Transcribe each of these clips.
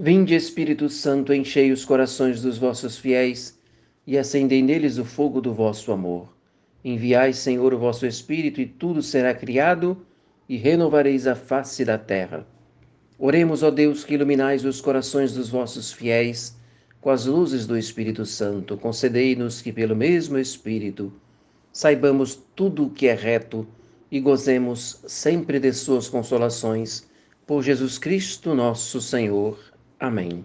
Vinde, Espírito Santo, enchei os corações dos vossos fiéis e acendei neles o fogo do vosso amor. Enviai, Senhor, o vosso Espírito, e tudo será criado, e renovareis a face da terra. Oremos, ó Deus, que iluminais os corações dos vossos fiéis com as luzes do Espírito Santo. Concedei-nos que, pelo mesmo Espírito, saibamos tudo o que é reto e gozemos sempre de suas consolações. Por Jesus Cristo, nosso Senhor. Amém.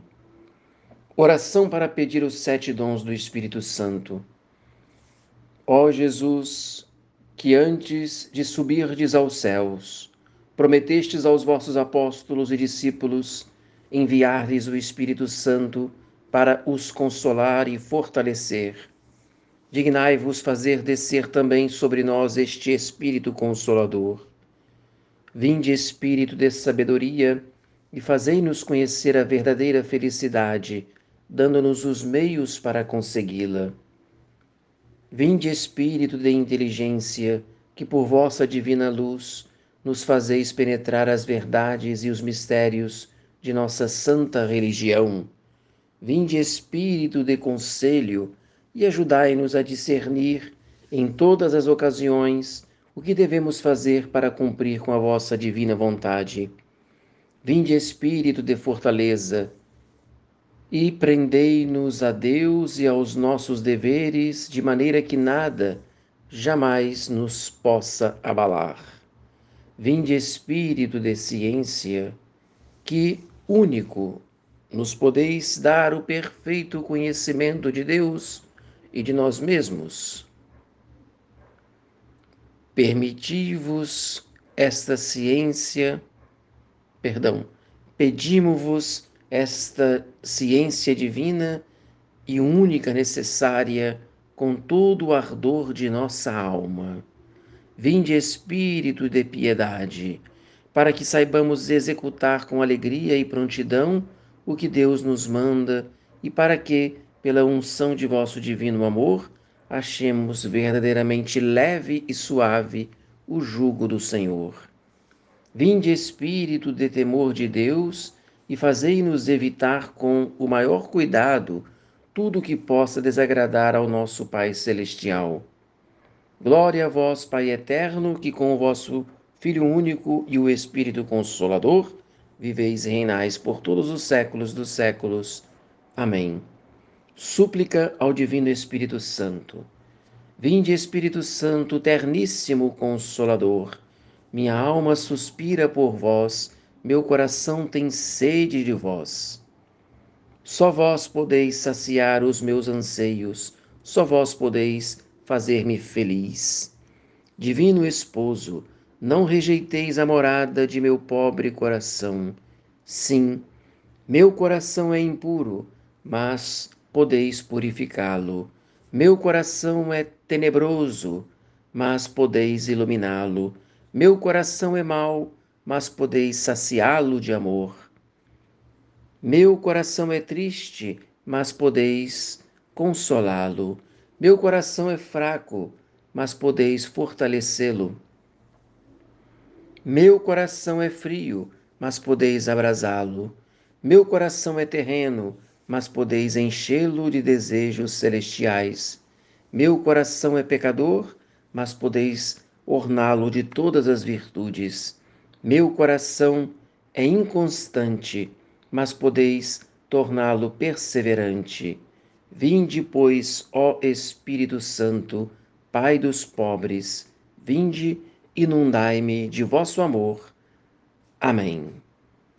Oração para pedir os sete dons do Espírito Santo. Ó Jesus, que antes de subirdes aos céus, prometestes aos vossos apóstolos e discípulos enviar-lhes o Espírito Santo para os consolar e fortalecer. Dignai-vos fazer descer também sobre nós este Espírito Consolador. Vinde, Espírito de sabedoria, e fazei-nos conhecer a verdadeira felicidade, dando-nos os meios para consegui-la. Vinde, Espírito de inteligência, que por vossa divina luz nos fazeis penetrar as verdades e os mistérios de nossa santa religião. Vinde, Espírito de conselho, e ajudai-nos a discernir, em todas as ocasiões, o que devemos fazer para cumprir com a vossa divina vontade Vinde, Espírito de fortaleza, e prendei-nos a Deus e aos nossos deveres, de maneira que nada jamais nos possa abalar. Vinde, Espírito de ciência, que único nos podeis dar o perfeito conhecimento de Deus e de nós mesmos. Permiti-vos esta ciência perdão, pedimos-vos esta ciência divina e única necessária com todo o ardor de nossa alma. Vinde, Espírito de piedade, para que saibamos executar com alegria e prontidão o que Deus nos manda e para que, pela unção de vosso divino amor, achemos verdadeiramente leve e suave o jugo do Senhor. Vinde, Espírito de temor de Deus, e fazei-nos evitar com o maior cuidado tudo que possa desagradar ao nosso Pai Celestial. Glória a vós, Pai eterno, que com o vosso Filho único e o Espírito Consolador viveis e reinais por todos os séculos dos séculos. Amém. Súplica ao Divino Espírito Santo. Vinde, Espírito Santo, terníssimo Consolador minha alma suspira por vós, meu coração tem sede de vós. Só vós podeis saciar os meus anseios, só vós podeis fazer-me feliz. Divino Esposo, não rejeiteis a morada de meu pobre coração. Sim, meu coração é impuro, mas podeis purificá-lo. Meu coração é tenebroso, mas podeis iluminá-lo. Meu coração é mau, mas podeis saciá-lo de amor. Meu coração é triste, mas podeis consolá-lo. Meu coração é fraco, mas podeis fortalecê-lo. Meu coração é frio, mas podeis abrasá-lo. Meu coração é terreno, mas podeis enchê-lo de desejos celestiais. Meu coração é pecador, mas podeis orná-lo de todas as virtudes. Meu coração é inconstante, mas podeis torná-lo perseverante. Vinde, pois, ó Espírito Santo, Pai dos pobres, vinde, inundai-me de vosso amor. Amém.